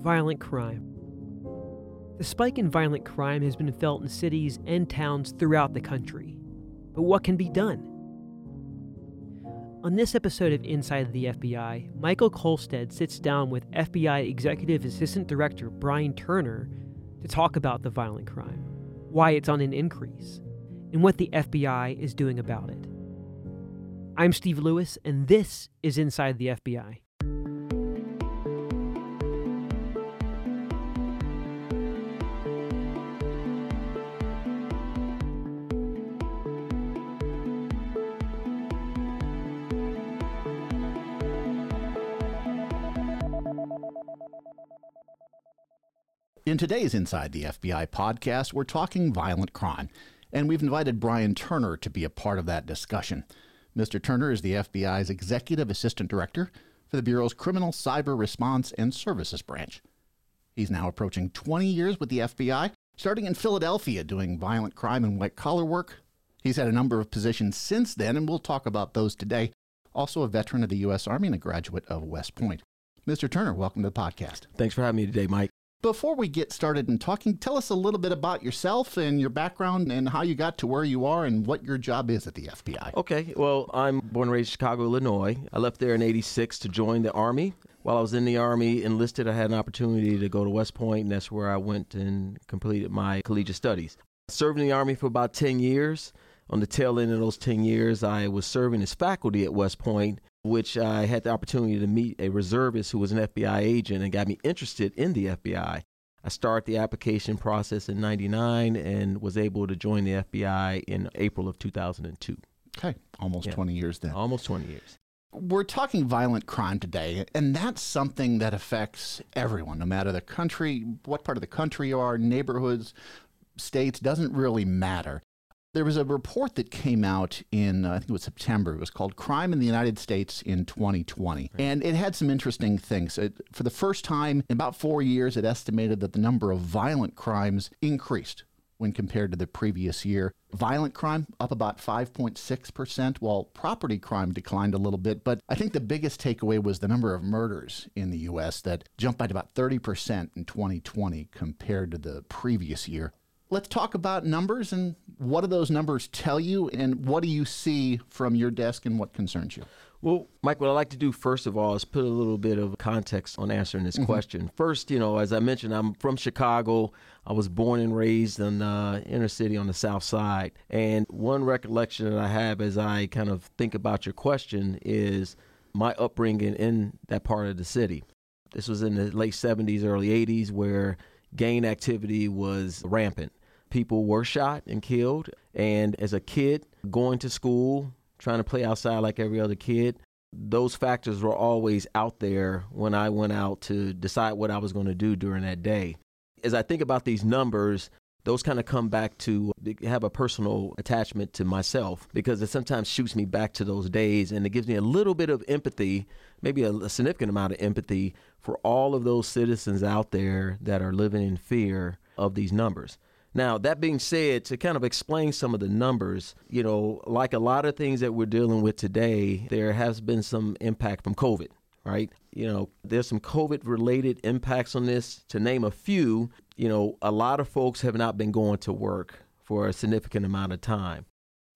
violent crime. The spike in violent crime has been felt in cities and towns throughout the country. But what can be done? On this episode of Inside the FBI, Michael Kulstad sits down with FBI Executive Assistant Director Brian Turner to talk about the violent crime, why it's on an increase, and what the FBI is doing about it. I'm Steve Lewis, and this is Inside the FBI. In today's Inside the FBI podcast, we're talking violent crime, and we've invited Brian Turner to be a part of that discussion. Mr. Turner is the FBI's Executive Assistant Director for the Bureau's Criminal Cyber Response and Services Branch. He's now approaching 20 years with the FBI, starting in Philadelphia doing violent crime and white collar work. He's had a number of positions since then, and we'll talk about those today. Also, a veteran of the U.S. Army and a graduate of West Point. Mr. Turner, welcome to the podcast. Thanks for having me today, Mike. Before we get started in talking, tell us a little bit about yourself and your background and how you got to where you are and what your job is at the FBI. Okay, well, I'm born and raised in Chicago, Illinois. I left there in 86 to join the Army. While I was in the Army, enlisted, I had an opportunity to go to West Point, and that's where I went and completed my collegiate studies. I served in the Army for about 10 years. On the tail end of those 10 years, I was serving as faculty at West Point which I had the opportunity to meet a reservist who was an FBI agent and got me interested in the FBI. I started the application process in 99 and was able to join the FBI in April of 2002. Okay, almost yeah. 20 years then. Almost 20 years. We're talking violent crime today, and that's something that affects everyone, no matter the country, what part of the country you are, neighborhoods, states, doesn't really matter. There was a report that came out in, uh, I think it was September. It was called Crime in the United States in 2020. Right. And it had some interesting things. It, for the first time in about four years, it estimated that the number of violent crimes increased when compared to the previous year. Violent crime up about 5.6%, while property crime declined a little bit. But I think the biggest takeaway was the number of murders in the U.S. that jumped by about 30% in 2020 compared to the previous year. Let's talk about numbers and what do those numbers tell you and what do you see from your desk and what concerns you? Well, Mike, what I'd like to do first of all is put a little bit of context on answering this mm-hmm. question. First, you know, as I mentioned, I'm from Chicago. I was born and raised in the uh, inner city on the south side. And one recollection that I have as I kind of think about your question is my upbringing in that part of the city. This was in the late 70s, early 80s, where gang activity was rampant people were shot and killed. And as a kid, going to school, trying to play outside like every other kid, those factors were always out there when I went out to decide what I was going to do during that day. As I think about these numbers, those kind of come back to have a personal attachment to myself because it sometimes shoots me back to those days and it gives me a little bit of empathy, maybe a, a significant amount of empathy for all of those citizens out there that are living in fear of these numbers. Now, that being said, to kind of explain some of the numbers, you know, like a lot of things that we're dealing with today, there has been some impact from COVID, right? You know, there's some COVID related impacts on this. To name a few, you know, a lot of folks have not been going to work for a significant amount of time.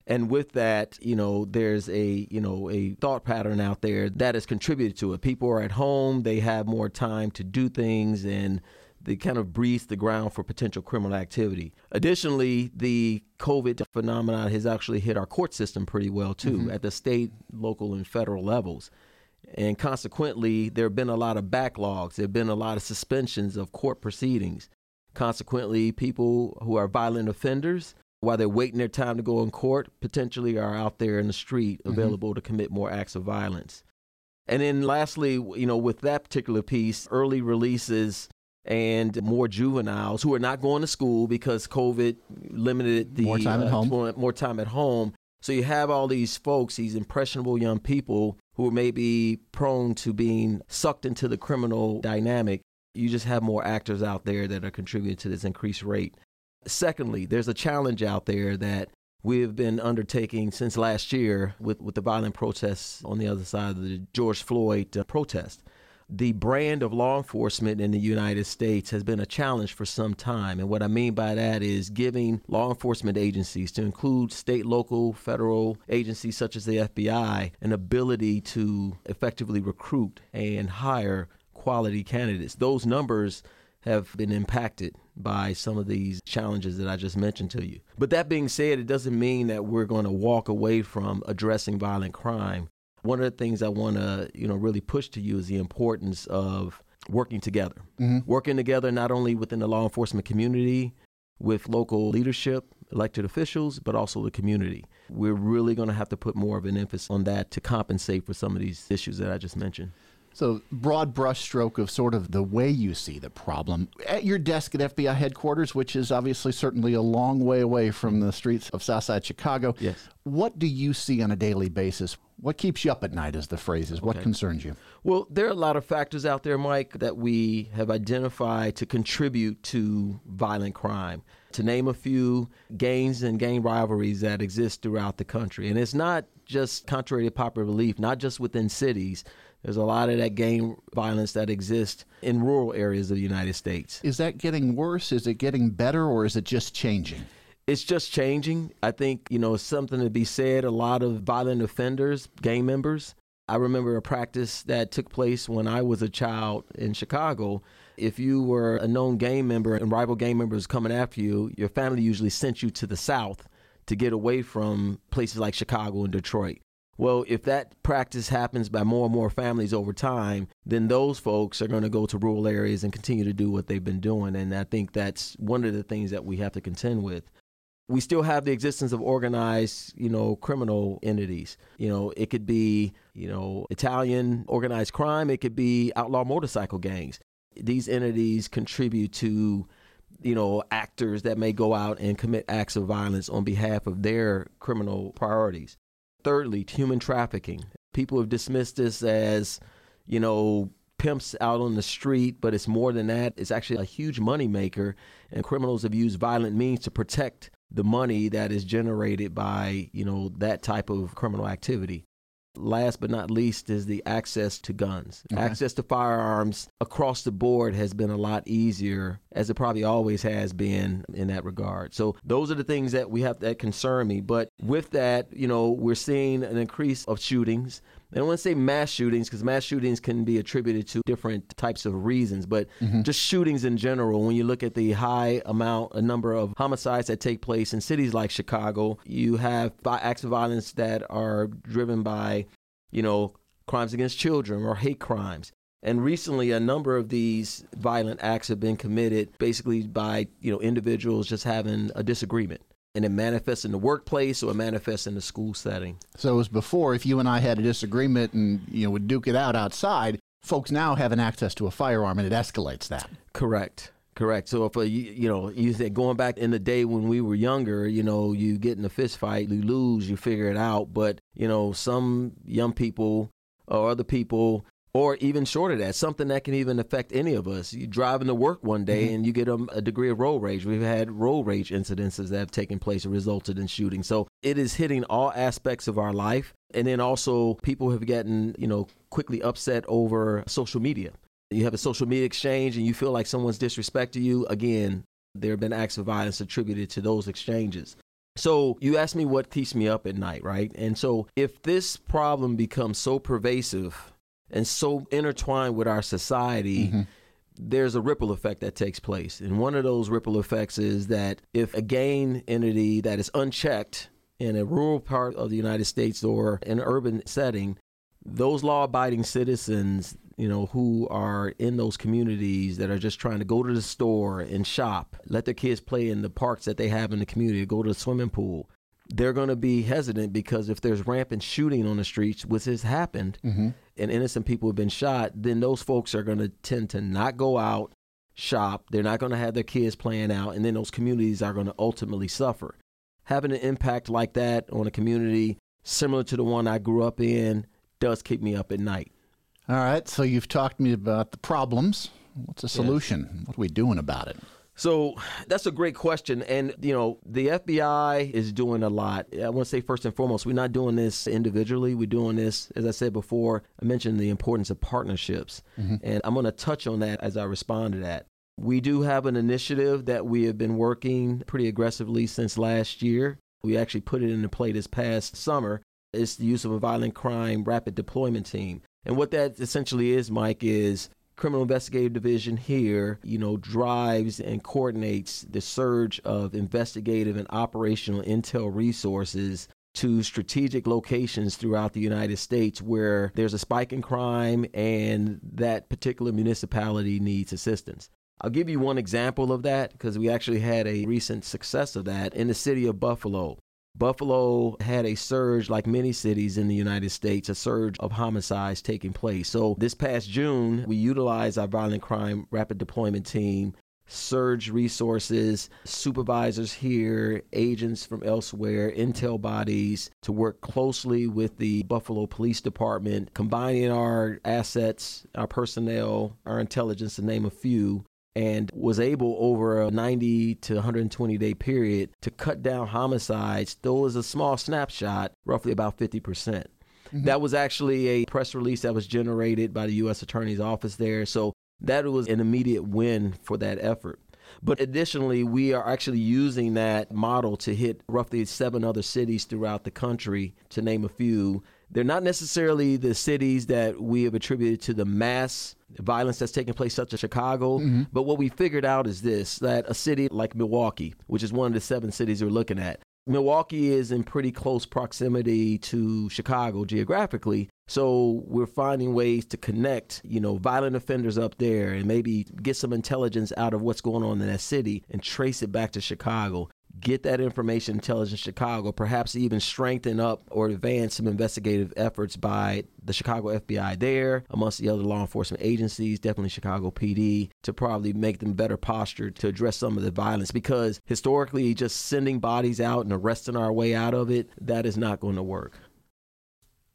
And with that, you know, there's a, you know, a thought pattern out there that has contributed to it. People are at home, they have more time to do things and they kind of breathes the ground for potential criminal activity. Additionally, the COVID phenomenon has actually hit our court system pretty well too, mm-hmm. at the state, local, and federal levels. And consequently, there have been a lot of backlogs. There have been a lot of suspensions of court proceedings. Consequently, people who are violent offenders, while they're waiting their time to go in court, potentially are out there in the street mm-hmm. available mm-hmm. to commit more acts of violence. And then lastly, you know, with that particular piece, early releases and more juveniles who are not going to school because COVID limited the more time at uh, home. More time at home. So you have all these folks, these impressionable young people who may be prone to being sucked into the criminal dynamic. You just have more actors out there that are contributing to this increased rate. Secondly, there's a challenge out there that we've been undertaking since last year with, with the violent protests on the other side of the George Floyd uh, protest the brand of law enforcement in the United States has been a challenge for some time. And what I mean by that is giving law enforcement agencies, to include state, local, federal agencies such as the FBI, an ability to effectively recruit and hire quality candidates. Those numbers have been impacted by some of these challenges that I just mentioned to you. But that being said, it doesn't mean that we're going to walk away from addressing violent crime one of the things I want to, you know, really push to you is the importance of working together. Mm-hmm. Working together not only within the law enforcement community, with local leadership, elected officials, but also the community. We're really going to have to put more of an emphasis on that to compensate for some of these issues that I just mentioned. So, broad brushstroke of sort of the way you see the problem. At your desk at FBI headquarters, which is obviously certainly a long way away from the streets of Southside Chicago, yes. what do you see on a daily basis? What keeps you up at night, as the phrase is? What concerns you? Well, there are a lot of factors out there, Mike, that we have identified to contribute to violent crime. To name a few, gangs and gang rivalries that exist throughout the country. And it's not just contrary to popular belief, not just within cities, there's a lot of that gang violence that exists in rural areas of the United States. Is that getting worse? Is it getting better, or is it just changing? It's just changing. I think, you know, something to be said. A lot of violent offenders, gang members. I remember a practice that took place when I was a child in Chicago. If you were a known gang member and rival gang members coming after you, your family usually sent you to the South to get away from places like Chicago and Detroit. Well, if that practice happens by more and more families over time, then those folks are going to go to rural areas and continue to do what they've been doing. And I think that's one of the things that we have to contend with. We still have the existence of organized, you know, criminal entities. You know, it could be, you know, Italian organized crime, it could be outlaw motorcycle gangs. These entities contribute to you know, actors that may go out and commit acts of violence on behalf of their criminal priorities. Thirdly, human trafficking. People have dismissed this as, you know, pimps out on the street, but it's more than that. It's actually a huge money maker, and criminals have used violent means to protect the money that is generated by, you know, that type of criminal activity. Last but not least is the access to guns. Okay. Access to firearms across the board has been a lot easier, as it probably always has been in that regard. So those are the things that we have that concern me. But with that, you know, we're seeing an increase of shootings. I don't want to say mass shootings because mass shootings can be attributed to different types of reasons, but mm-hmm. just shootings in general. When you look at the high amount, a number of homicides that take place in cities like Chicago, you have acts of violence that are driven by, you know, crimes against children or hate crimes. And recently, a number of these violent acts have been committed basically by you know individuals just having a disagreement and it manifests in the workplace or it manifests in the school setting. So it was before, if you and I had a disagreement and you know would duke it out outside, folks now have an access to a firearm and it escalates that. Correct. Correct. So if a, you, you know you said going back in the day when we were younger, you know you get in a fist fight, you lose, you figure it out. But you know some young people or other people or even short of that, something that can even affect any of us. You driving to work one day mm-hmm. and you get a, a, degree of road rage. We've had road rage incidences that have taken place and resulted in shooting. So it is hitting all aspects of our life. And then also, people have gotten, you know, quickly upset over social media. You have a social media exchange and you feel like someone's disrespecting you. Again, there have been acts of violence attributed to those exchanges. So you asked me what keeps me up at night, right? And so if this problem becomes so pervasive and so intertwined with our society. Mm-hmm. There's a ripple effect that takes place. And one of those ripple effects is that if a gang entity that is unchecked in a rural part of the United States or an urban setting, those law abiding citizens, you know, who are in those communities that are just trying to go to the store and shop, let their kids play in the parks that they have in the community, go to the swimming pool, they're going to be hesitant because if there's rampant shooting on the streets, which has happened, mm-hmm. And innocent people have been shot, then those folks are going to tend to not go out, shop. They're not going to have their kids playing out, and then those communities are going to ultimately suffer. Having an impact like that on a community similar to the one I grew up in does keep me up at night. All right, so you've talked to me about the problems. What's the solution? Yes. What are we doing about it? So that's a great question. And, you know, the FBI is doing a lot. I want to say, first and foremost, we're not doing this individually. We're doing this, as I said before, I mentioned the importance of partnerships. Mm-hmm. And I'm going to touch on that as I respond to that. We do have an initiative that we have been working pretty aggressively since last year. We actually put it into play this past summer. It's the use of a violent crime rapid deployment team. And what that essentially is, Mike, is criminal investigative division here, you know, drives and coordinates the surge of investigative and operational intel resources to strategic locations throughout the United States where there's a spike in crime and that particular municipality needs assistance. I'll give you one example of that because we actually had a recent success of that in the city of Buffalo. Buffalo had a surge, like many cities in the United States, a surge of homicides taking place. So this past June, we utilized our violent crime rapid deployment team, surge resources, supervisors here, agents from elsewhere, intel bodies to work closely with the Buffalo Police Department, combining our assets, our personnel, our intelligence, to name a few, and was able over a 90 to 120 day period to cut down homicides, though it was a small snapshot, roughly about 50%. percent mm hmm That was actually a press release that was generated by the U.S. Attorney's Office there. So that was an immediate win for that effort. But additionally, we are actually using that model to hit roughly seven other cities throughout the country, to name a few. They're not necessarily the cities that we have attributed to the mass violence that's taking place, such as Chicago. Mm-hmm. But what we figured out is this that a city like Milwaukee, which is one of the seven cities we're looking at, Milwaukee is in pretty close proximity to Chicago geographically. So we're finding ways to connect, you know, violent offenders up there and maybe get some intelligence out of what's going on in that city and trace it back to Chicago get that information intelligence chicago perhaps even strengthen up or advance some investigative efforts by the chicago fbi there amongst the other law enforcement agencies definitely chicago pd to probably make them better postured to address some of the violence because historically just sending bodies out and arresting our way out of it that is not going to work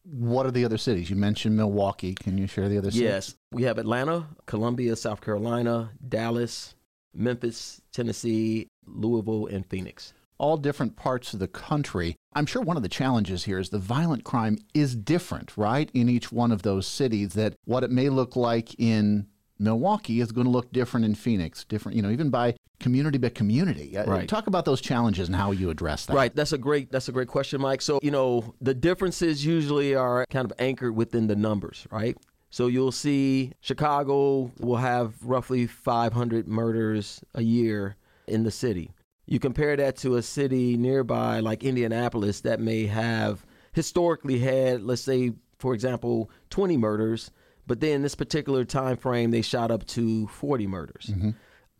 what are the other cities? You mentioned Milwaukee. Can you share the other cities? Yes. We have Atlanta, Columbia, South Carolina, Dallas, Memphis, Tennessee, Louisville, and Phoenix. All different parts of the country. I'm sure one of the challenges here is the violent crime is different, right, in each one of those cities, that what it may look like in Milwaukee is going to look different in Phoenix, different, you know, even by community by community. Uh, right. Talk about those challenges and how you address that. Right. That's a great that's a great question, Mike. So, you know, the differences usually are kind of anchored within the numbers, right? So you'll see Chicago will have roughly 500 murders a year in the city. You compare that to a city nearby like Indianapolis that may have historically had, let's say, for example, 20 murders, but then this particular time frame they shot up to 40 murders. Mm-hmm.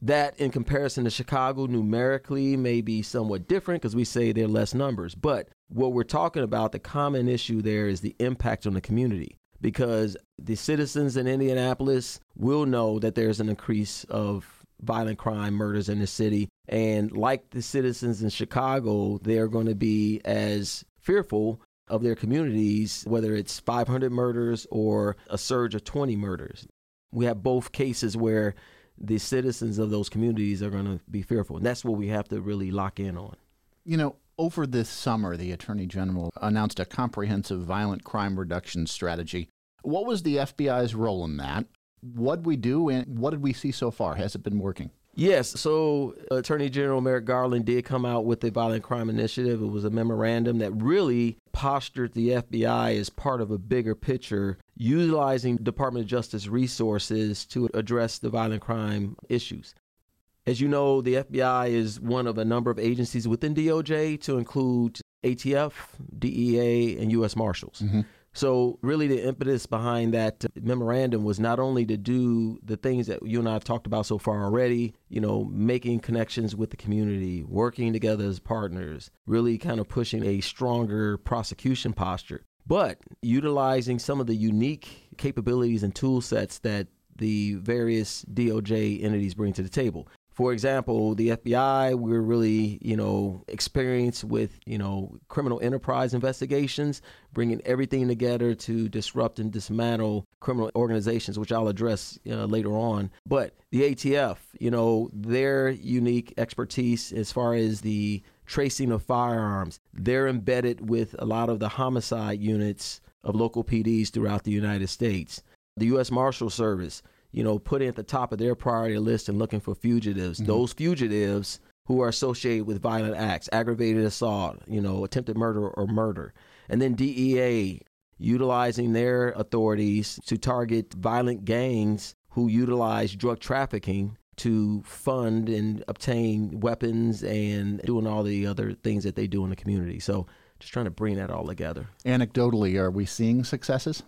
That, in comparison to Chicago, numerically may be somewhat different because we say they're less numbers. But what we're talking about, the common issue there is the impact on the community because the citizens in Indianapolis will know that there's an increase of violent crime, murders in the city. And like the citizens in Chicago, they're going to be as fearful of their communities, whether it's 500 murders or a surge of 20 murders. We have both cases where the citizens of those communities are going to be fearful. And that's what we have to really lock in on. You know, over this summer, the Attorney General announced a comprehensive violent crime reduction strategy. What was the FBI's role in that? What we do and what did we see so far? Has it been working? Yes. So, Attorney General Merrick Garland did come out with the violent crime initiative. It was a memorandum that really postured the FBI as part of a bigger picture, utilizing Department of Justice resources to address the violent crime issues. As you know, the FBI is one of a number of agencies within DOJ to include ATF, DEA, and U.S. Marshals. Mm-hmm. So, really, the impetus behind that uh, memorandum was not only to do the things that you and I have talked about so far already, you know, making connections with the community, working together as partners, really kind of pushing a stronger prosecution posture, but utilizing some of the unique capabilities and tool sets that the various DOJ entities bring to the table. For example, the FBI, we're really, you know, experienced with, you know, criminal enterprise investigations, bringing everything together to disrupt and dismantle criminal organizations, which I'll address uh, later on. But the ATF, you know, their unique expertise as far as the tracing of firearms, they're embedded with a lot of the homicide units of local PDs throughout the United States. The U.S. Marshal Service, you know, putting at the top of their priority list and looking for fugitives. Mm-hmm. Those fugitives who are associated with violent acts, aggravated assault, you know, attempted murder or murder. And then DEA utilizing their authorities to target violent gangs who utilize drug trafficking to fund and obtain weapons and doing all the other things that they do in the community. So just trying to bring that all together. Anecdotally, are we seeing successes?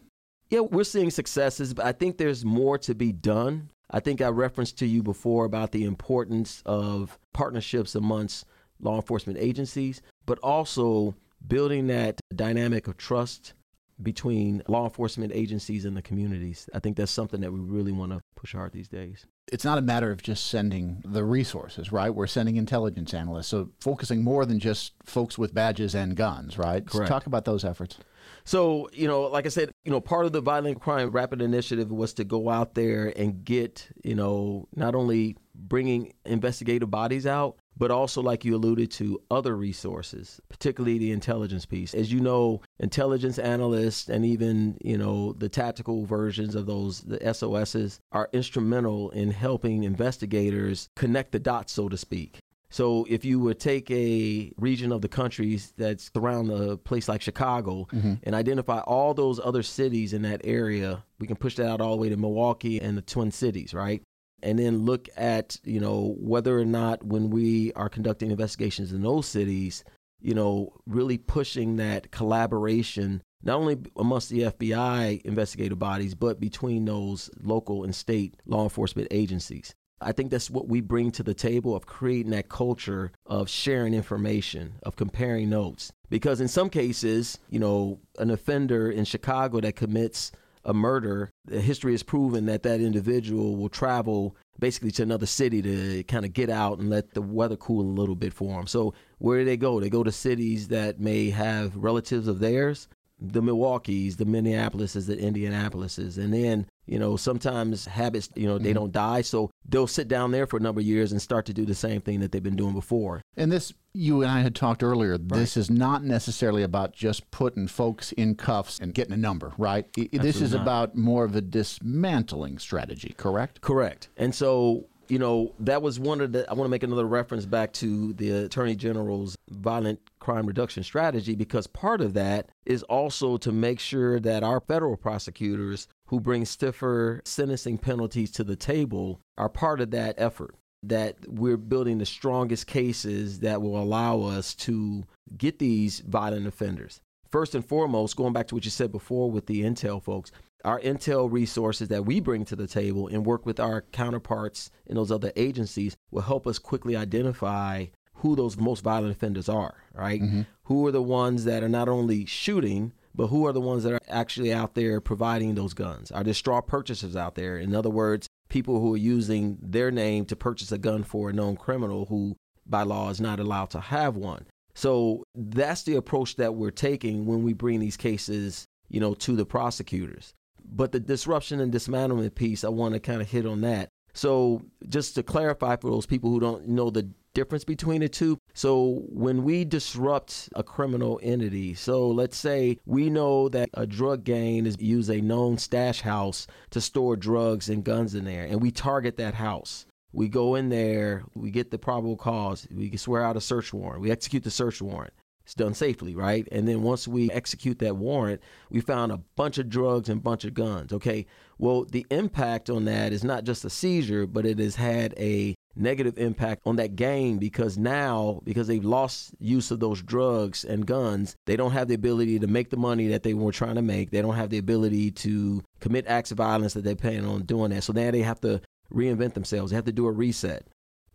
Yeah, we're seeing successes, but I think there's more to be done. I think I referenced to you before about the importance of partnerships amongst law enforcement agencies, but also building that dynamic of trust between law enforcement agencies and the communities. I think that's something that we really want to push hard these days. It's not a matter of just sending the resources, right? We're sending intelligence analysts, so focusing more than just folks with badges and guns, right? Correct. So talk about those efforts. So, you know, like I said, you know, part of the violent crime rapid initiative was to go out there and get, you know, not only bringing investigative bodies out, but also, like you alluded to, other resources, particularly the intelligence piece. As you know, intelligence analysts and even, you know, the tactical versions of those, the SOSs, are instrumental in helping investigators connect the dots, so to speak. So if you would take a region of the country that's around a place like Chicago mm-hmm. and identify all those other cities in that area, we can push that out all the way to Milwaukee and the Twin Cities, right? And then look at, you know, whether or not when we are conducting investigations in those cities, you know, really pushing that collaboration not only amongst the FBI investigative bodies, but between those local and state law enforcement agencies. I think that's what we bring to the table of creating that culture of sharing information, of comparing notes. Because in some cases, you know, an offender in Chicago that commits a murder, the history has proven that that individual will travel basically to another city to kind of get out and let the weather cool a little bit for them. So where do they go? They go to cities that may have relatives of theirs, the Milwaukee's, the Minneapolis's, the Indianapolis's, and then you know, sometimes habits, you know, they mm-hmm. don't die. So they'll sit down there for a number of years and start to do the same thing that they've been doing before. And this, you and I had talked earlier, right. this is not necessarily about just putting folks in cuffs and getting a number, right? Absolutely this is not. about more of a dismantling strategy, correct? Correct. And so you know, that was one of the. I want to make another reference back to the Attorney General's violent crime reduction strategy because part of that is also to make sure that our federal prosecutors who bring stiffer sentencing penalties to the table are part of that effort. That we're building the strongest cases that will allow us to get these violent offenders. First and foremost, going back to what you said before with the intel folks, our intel resources that we bring to the table and work with our counterparts in those other agencies will help us quickly identify who those most violent offenders are, right? Mm-hmm. Who are the ones that are not only shooting, but who are the ones that are actually out there providing those guns? Are there straw purchasers out there? In other words, people who are using their name to purchase a gun for a known criminal who by law is not allowed to have one. So that's the approach that we're taking when we bring these cases, you know, to the prosecutors. But the disruption and dismantlement piece, I want to kind of hit on that. So, just to clarify for those people who don't know the difference between the two. So, when we disrupt a criminal entity, so let's say we know that a drug gang is use a known stash house to store drugs and guns in there, and we target that house. We go in there, we get the probable cause, we swear out a search warrant, we execute the search warrant. It's done safely, right? And then once we execute that warrant, we found a bunch of drugs and bunch of guns. Okay. Well, the impact on that is not just a seizure, but it has had a negative impact on that gang because now, because they've lost use of those drugs and guns, they don't have the ability to make the money that they were trying to make. They don't have the ability to commit acts of violence that they plan on doing that. So now they have to reinvent themselves. They have to do a reset.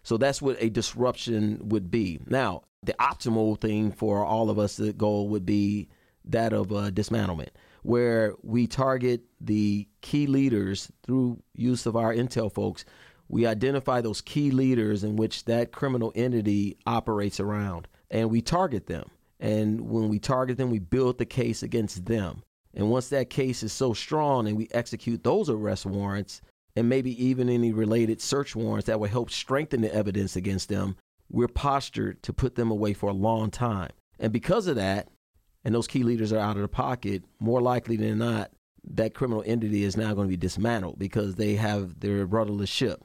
So that's what a disruption would be. Now, the optimal thing for all of us, the goal would be that of uh, dismantlement, where we target the key leaders through use of our intel folks. we identify those key leaders in which that criminal entity operates around and we target them. And when we target them, we build the case against them. And once that case is so strong and we execute those arrest warrants and maybe even any related search warrants that would help strengthen the evidence against them, we're postured to put them away for a long time. And because of that, and those key leaders are out of the pocket, more likely than not, that criminal entity is now going to be dismantled because they have their rudderless ship.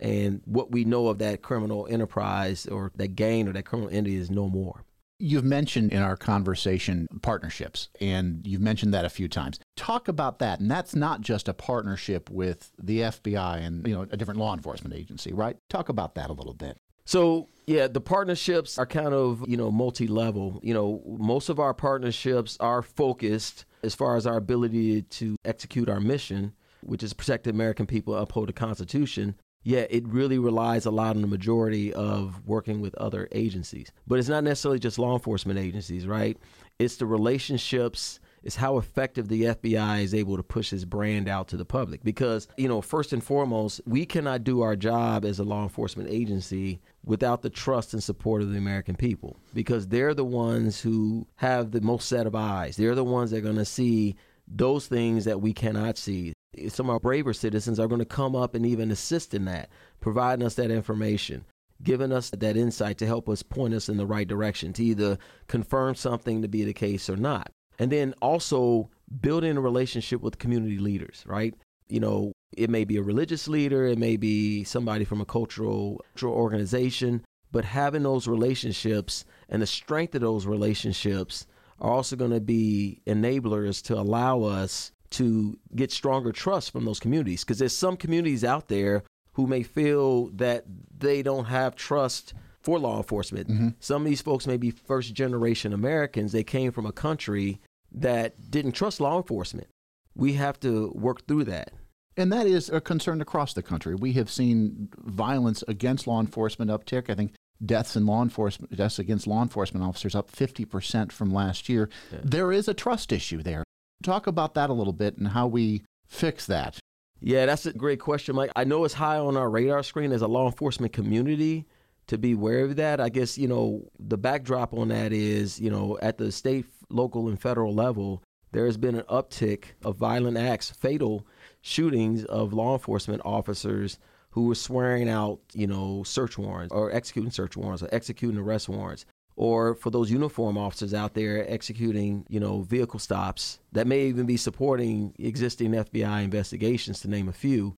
And what we know of that criminal enterprise or that gain or that criminal entity is no more. You've mentioned in our conversation partnerships, and you've mentioned that a few times. Talk about that. And that's not just a partnership with the FBI and you know a different law enforcement agency, right? Talk about that a little bit. So, yeah, the partnerships are kind of, you know, multi-level. You know, most of our partnerships are focused as far as our ability to execute our mission, which is protect the American people, uphold the Constitution. Yeah, it really relies a lot on the majority of working with other agencies. But it's not necessarily just law enforcement agencies, right? It's the relationships it's how effective the FBI is able to push its brand out to the public. Because, you know, first and foremost, we cannot do our job as a law enforcement agency without the trust and support of the American people. Because they're the ones who have the most set of eyes. They're the ones that are going to see those things that we cannot see. Some of our braver citizens are going to come up and even assist in that, providing us that information giving us that insight to help us point us in the right direction to either confirm something to be the case or not. And then also building a relationship with community leaders, right? You know, it may be a religious leader, it may be somebody from a cultural, cultural organization, but having those relationships and the strength of those relationships are also going to be enablers to allow us to get stronger trust from those communities. Because there's some communities out there who may feel that they don't have trust for law enforcement. Mm-hmm. Some of these folks may be first generation Americans. They came from a country that didn't trust law enforcement. We have to work through that. And that is a concern across the country. We have seen violence against law enforcement uptick. I think deaths in law enforcement deaths against law enforcement officers up 50% from last year. Yeah. There is a trust issue there. Talk about that a little bit and how we fix that. Yeah, that's a great question, Mike. I know it's high on our radar screen as a law enforcement community to be aware of that. I guess, you know, the backdrop on that is, you know, at the state, local, and federal level, there has been an uptick of violent acts, fatal shootings of law enforcement officers who were swearing out, you know, search warrants or executing search warrants or executing arrest warrants. Or for those uniform officers out there executing, you know, vehicle stops that may even be supporting existing FBI investigations, to name a few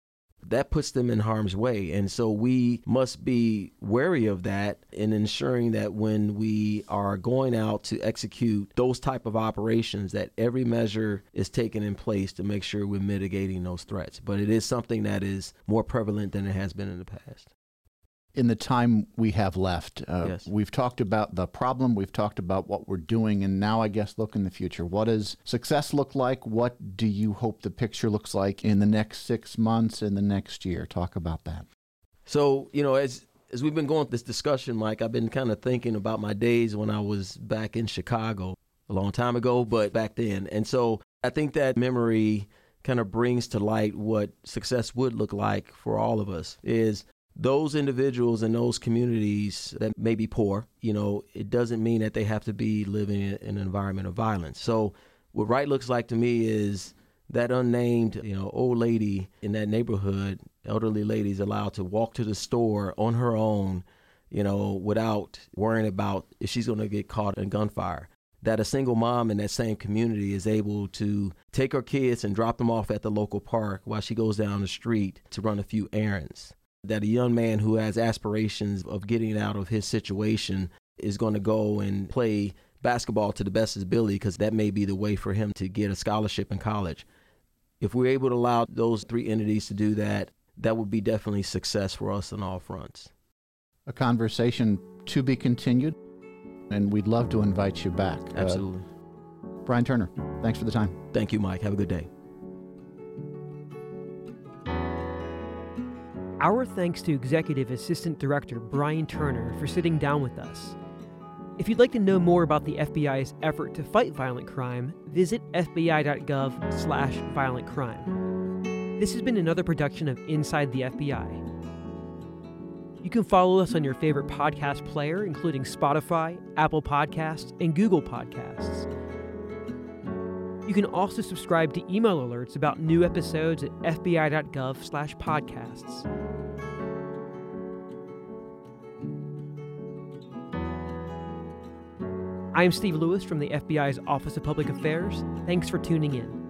that puts them in harm's way. And so we must be wary of that in ensuring that when we are going out to execute those type of operations that every measure is taken in place to make sure we're mitigating those threats. But it is something that is more prevalent than it has been in the past in the time we have left, uh, yes. we've talked about the problem, we've talked about what we're doing, and now I guess look in the future. What does success look like? What do you hope the picture looks like in the next six months and the next year? Talk about that. So, you know, as as we've been going through this discussion, Mike, I've been kind of thinking about my days when I was back in Chicago a long time ago, but back then. And so I think that memory kind of brings to light what success would look like for all of us is those individuals in those communities that may be poor, you know, it doesn't mean that they have to be living in an environment of violence. So, what right looks like to me is that unnamed, you know, old lady in that neighborhood, elderly lady is allowed to walk to the store on her own, you know, without worrying about if she's going to get caught in gunfire. That a single mom in that same community is able to take her kids and drop them off at the local park while she goes down the street to run a few errands that a young man who has aspirations of getting out of his situation is going to go and play basketball to the best of his ability because that may be the way for him to get a scholarship in college. If we're able to allow those three entities to do that, that would be definitely success for us on all fronts. A conversation to be continued, and we'd love to invite you back. Uh, Absolutely. Uh, Brian Turner, thanks for the time. Thank you, Mike. Have a good day. Our thanks to Executive Assistant Director Brian Turner for sitting down with us. If you'd like to know more about the FBI's effort to fight violent crime, visit fbi.gov/violentcrime. This has been another production of Inside the FBI. You can follow us on your favorite podcast player, including Spotify, Apple Podcasts, and Google Podcasts. You can also subscribe to email alerts about new episodes at fbi.gov/podcasts. I'm Steve Lewis from the FBI's Office of Public Affairs. Thanks for tuning in.